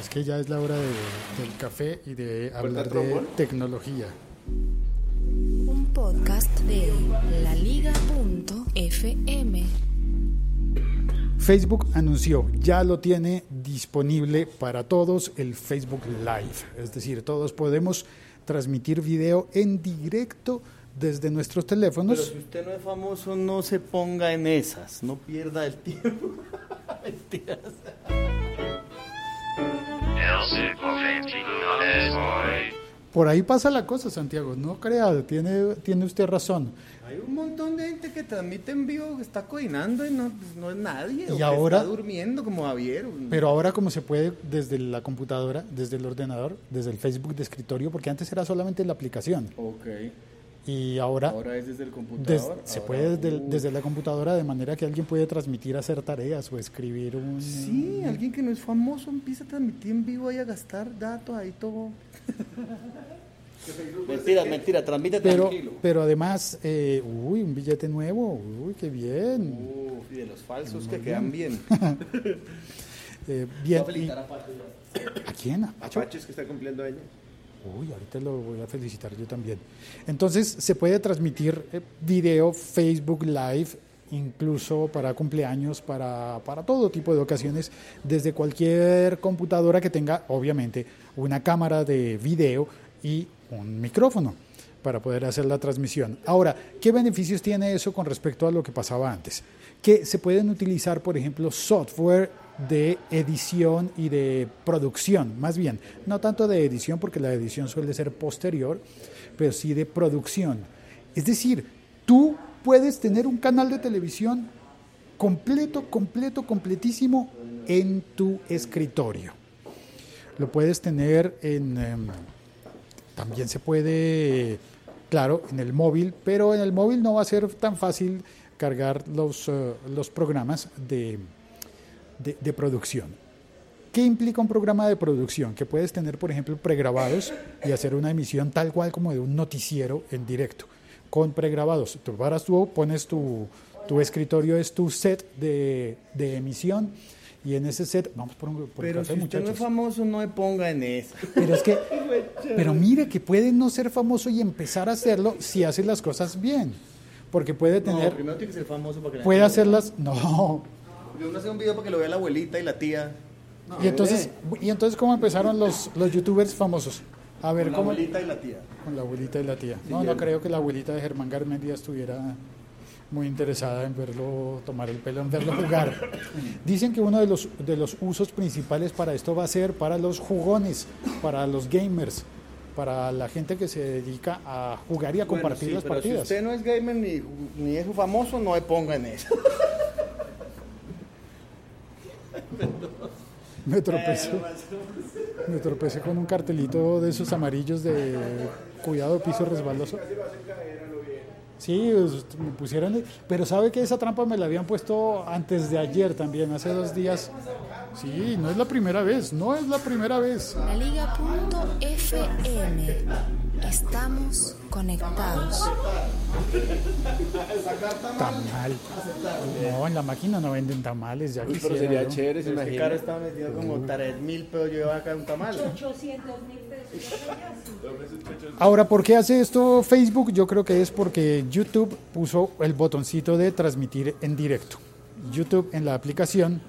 Es que ya es la hora de- del café y de hablar de tecnología. Un podcast de laliga.fm. Facebook anunció, ya lo tiene disponible para todos el Facebook Live. Es decir, todos podemos transmitir video en directo desde nuestros Pero teléfonos. si usted no es famoso, no se ponga en esas, no pierda el tiempo. Mentiras. Por ahí pasa la cosa, Santiago. No crea, tiene, tiene usted razón. Hay un montón de gente que transmite en vivo que está cocinando y no, pues, no es nadie. o Y que ahora- está durmiendo como Javier. Pero ahora como se puede desde la computadora, desde el ordenador, desde el Facebook de escritorio, porque antes era solamente la aplicación. Ok. Y ahora, Ahora es desde el des- computador. se ahora- puede desde, uh. desde la computadora de manera que alguien puede transmitir, hacer tareas o escribir un... Sí, alguien que no es famoso empieza a transmitir en vivo y a gastar datos ahí todo. mentira, mentira, transmite Pero, tranquilo. pero además, eh, uy, un billete nuevo, uy, qué bien. Uf, y de los falsos que quedan bien. Eh, bien. A y- a Pacho ya. ¿A quién? ¿A? Apaches que está cumpliendo años. Uy, ahorita lo voy a felicitar yo también. Entonces, se puede transmitir eh, video, Facebook Live, incluso para cumpleaños, para, para todo tipo de ocasiones, desde cualquier computadora que tenga, obviamente, una cámara de video y un micrófono para poder hacer la transmisión. Ahora, ¿qué beneficios tiene eso con respecto a lo que pasaba antes? Que se pueden utilizar, por ejemplo, software de edición y de producción, más bien, no tanto de edición porque la edición suele ser posterior, pero sí de producción. Es decir, tú puedes tener un canal de televisión completo, completo, completísimo en tu escritorio. Lo puedes tener en... em, también se puede, claro, en el móvil, pero en el móvil no va a ser tan fácil cargar los, eh, los programas de, de, de producción. ¿Qué implica un programa de producción? Que puedes tener, por ejemplo, pregrabados y hacer una emisión tal cual como de un noticiero en directo, con pregrabados. Tú paras tú, pones tu, tu escritorio, es tu set de, de emisión, y en ese set, vamos por un, por Pero café, si usted no es famoso, no me ponga en eso. Pero es que, pero mire que puede no ser famoso y empezar a hacerlo si hace las cosas bien. Porque puede No, tener, primero tiene que ser famoso para que la puede hacerlas, no. Vea. Uno hace un video para que lo vea la abuelita y la tía. Y entonces, y entonces ¿cómo empezaron los, los youtubers famosos? A ver, Con la ¿cómo? abuelita y la tía. Con la abuelita y la tía. No, no creo que la abuelita de Germán Garmendia estuviera muy interesada en verlo, tomar el pelo, en verlo jugar. Dicen que uno de los, de los usos principales para esto va a ser para los jugones, para los gamers, para la gente que se dedica a jugar y a Bueno, compartir sí, las pero partidas. Si usted no es gamer ni, ni es famoso, no me ponga en eso. Me tropecé, me tropecé con un cartelito de esos amarillos de cuidado piso resbaloso. Sí, pues, me pusieron, pero sabe que esa trampa me la habían puesto antes de ayer también, hace dos días. Sí, no es la primera vez, no es la primera vez. Laliga.fm. Estamos conectados. Tamal. No, en la máquina no venden tamales, ya Pero quisiera sería yo. chévere, se imagina. caro estaba metido como 3 mil pesos. Yo llevaba acá un tamal. Ahora, ¿por qué hace esto Facebook? Yo creo que es porque YouTube puso el botoncito de transmitir en directo. YouTube en la aplicación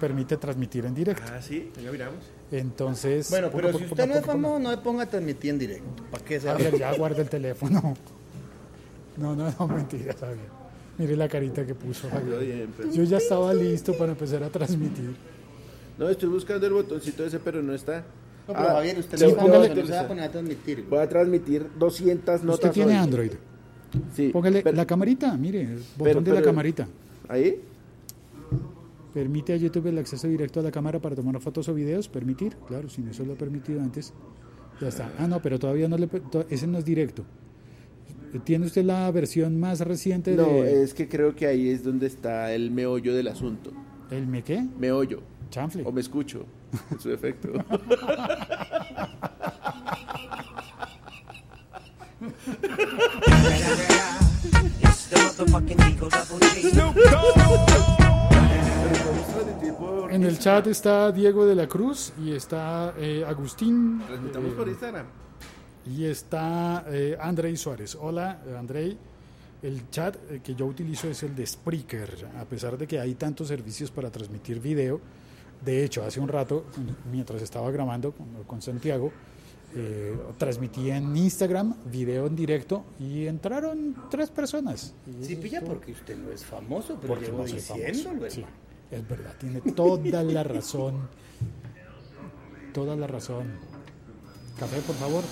permite transmitir en directo. Ah, sí, ya miramos. Entonces, Bueno, pero poco, si poco, usted no es famoso, no me ponga a transmitir en directo. ¿Para qué se A ver, ya guarda el teléfono. No, no, no, mentira, Javier. Mire la carita que puso Javier. bien, pero- Yo ya estaba listo para empezar a transmitir. No, estoy buscando el botoncito ese, pero no está. No, pero Ah, Javier, usted sí, no es póngale- famoso, no se va a poner a transmitir. güey. Voy a transmitir 200 notas. Usted tiene hoy. Android. Sí. Póngale pero- la camarita, mire, el botón pero- de la camarita. ¿Ahí? Permite a YouTube el acceso directo a la cámara para tomar fotos o videos. Permitir, claro, si no eso lo ha permitido antes. Ya está. Ah, no, pero todavía no le. Ese no es directo. ¿Tiene usted la versión más reciente No, de. es que creo que ahí es donde está el meollo del asunto. ¿El me qué? Meollo. Chanfle. O me escucho. En su efecto. el chat está Diego de la Cruz y está eh, Agustín. Transmitamos eh, por Instagram. Y está eh, Andrei Suárez. Hola, eh, Andrei. El chat eh, que yo utilizo es el de Spreaker, a pesar de que hay tantos servicios para transmitir video. De hecho, hace un rato, mientras estaba grabando con, con Santiago, eh, transmití en Instagram video en directo y entraron tres personas. Y Sí, pilla porque usted no es famoso, pero porque llevo no diciéndolo, Sí. Es verdad, tiene toda la razón. Toda la razón. Café, por favor.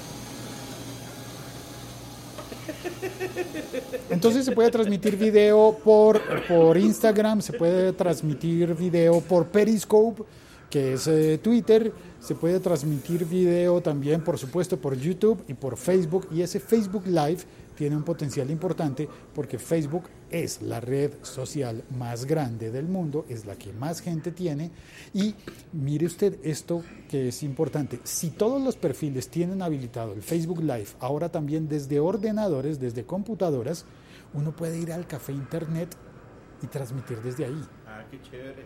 Entonces se puede transmitir video por, por Instagram, se puede transmitir video por Periscope, que es eh, Twitter, se puede transmitir video también, por supuesto, por YouTube y por Facebook. Y ese Facebook Live tiene un potencial importante porque Facebook es la red social más grande del mundo, es la que más gente tiene. Y mire usted esto que es importante. Si todos los perfiles tienen habilitado el Facebook Live, ahora también desde ordenadores, desde computadoras, uno puede ir al café internet y transmitir desde ahí. Ah, qué chévere.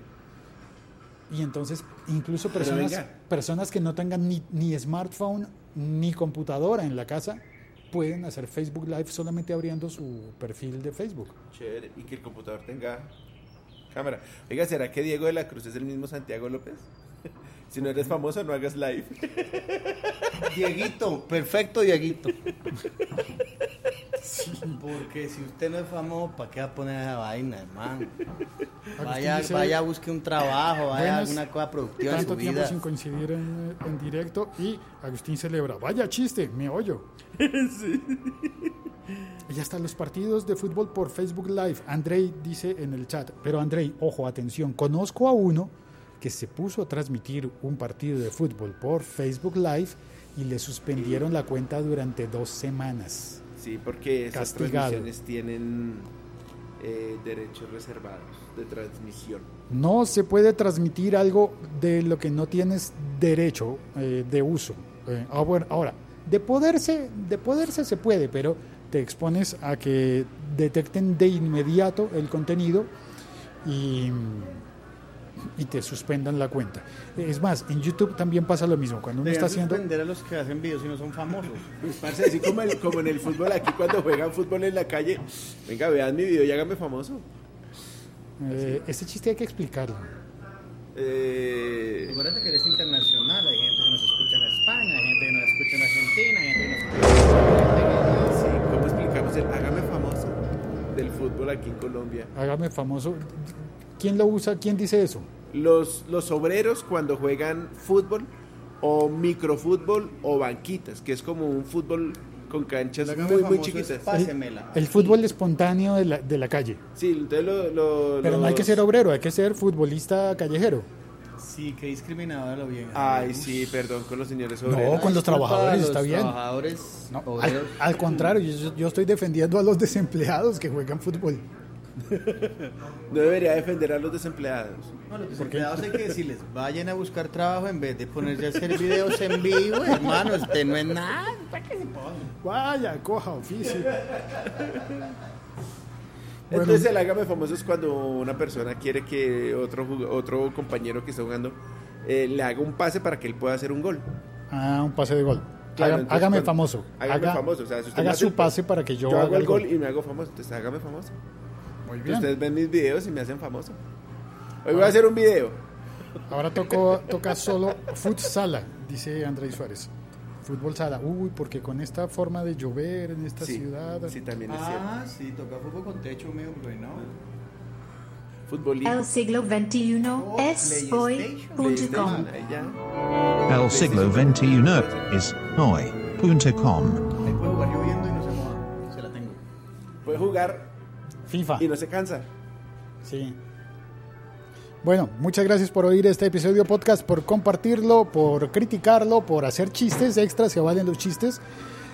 Y entonces, incluso personas, personas que no tengan ni, ni smartphone ni computadora en la casa pueden hacer Facebook Live solamente abriendo su perfil de Facebook. Chévere. Y que el computador tenga cámara. Oiga, ¿será que Diego de la Cruz es el mismo Santiago López? Si no eres famoso, no hagas live. Dieguito, perfecto Dieguito. Porque si usted no es famoso, ¿para qué va a poner esa vaina, hermano? Vaya, dice- vaya, busque un trabajo, vaya Buenas. alguna cosa productiva en su Tanto tiempo vida. sin coincidir en, en directo y Agustín celebra. Vaya chiste, me oyo. Y ya están los partidos de fútbol por Facebook Live. Andrei dice en el chat, pero Andrei, ojo, atención, conozco a uno que se puso a transmitir un partido de fútbol por Facebook Live y le suspendieron la cuenta durante dos semanas. Sí, porque esas Castigado. transmisiones tienen eh, derechos reservados de transmisión. No se puede transmitir algo de lo que no tienes derecho eh, de uso. Eh, ah, bueno, ahora, de poderse, de poderse se puede, pero te expones a que detecten de inmediato el contenido y, y te suspendan la cuenta. Es más, en YouTube también pasa lo mismo. Cuando uno está haciendo... suspender a los que hacen videos y no son famosos. Pues, parce, así como, el- como en el fútbol, aquí cuando juegan fútbol en la calle, venga, vean mi video y hágame famoso. eh, este chiste hay que explicarlo. Eh, Acuérdate que eres internacional, hay gente que nos escucha en España, hay gente que nos escucha en Argentina, hay gente que nos escucha en sí, ¿Cómo explicamos el hágame famoso del fútbol aquí en Colombia? Hágame famoso. ¿Quién lo usa? ¿Quién dice eso? Los, los obreros cuando juegan fútbol o microfútbol o banquitas, que es como un fútbol con canchas muy, muy chiquitas. Pásemela. El fútbol espontáneo de la, de la calle. Sí, entonces lo, lo- Pero no hay que ser obrero, hay que ser futbolista callejero. Sí, qué discriminado lo bien. Ay, sí, perdón, con los señores No, obreros. con los trabajadores los está bien. Trabajadores, No, al, contrario, yo, yo estoy defendiendo a los desempleados que juegan fútbol. No debería defender a los desempleados. No, los desempleados hay que decirles, vayan a buscar trabajo en vez de ponerse a hacer videos en vivo, hermano, usted no es nada. ¿para qué se pone? Vaya, coja oficio. Bueno, Entonces el hágame famoso es cuando una persona quiere que otro, otro compañero que está jugando eh, le haga un pase para que él pueda hacer un gol. ah, un pase de gol. Claro, Haga- entonces, hágame cuando- famoso. Hágame haga famoso. O sea, si usted haga hace su pase para que yo, Yo, haga hago el gol gol. y me hago famoso. Entonces hágame famoso. Muy bien. Ustedes ven mis videos y me hacen famoso. Hoy voy a hacer un video. Ahora tocó, toca solo futsala, dice Andrés Suárez. Fútbol sala. Uy, porque con esta forma de llover en esta Sí, ciudad. sí, también es cierto. Ah, sí, toca fútbol con techo, mío, bueno. El siglo XXI es hoy.com. El siglo XXI es hoy.com. Ahí puedo jugar lloviendo y no se moja. Se la tengo. Puede jugar FIFA. y no se cansa. Sí. Bueno, muchas gracias por oír este episodio podcast, por compartirlo, por criticarlo, por hacer chistes extras, se valen los chistes.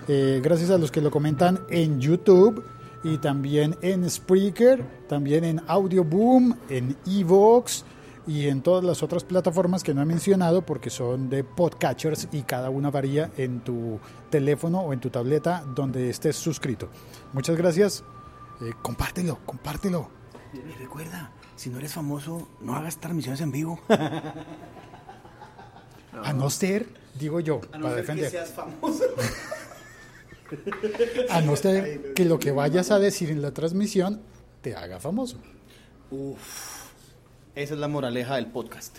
Eh, gracias a los que lo comentan en YouTube y también en Spreaker, también en Audioboom, en Evox y en todas las otras plataformas que no he mencionado porque son de podcatchers y cada una varía en tu teléfono o en tu tableta donde estés suscrito. Muchas gracias. Eh, compártelo, compártelo. Y recuerda, si no eres famoso, no hagas transmisiones en vivo. A no ser, digo yo, para defender. famoso. A no ser que lo que vayas a decir en la transmisión te haga famoso. Esa es la moraleja del podcast.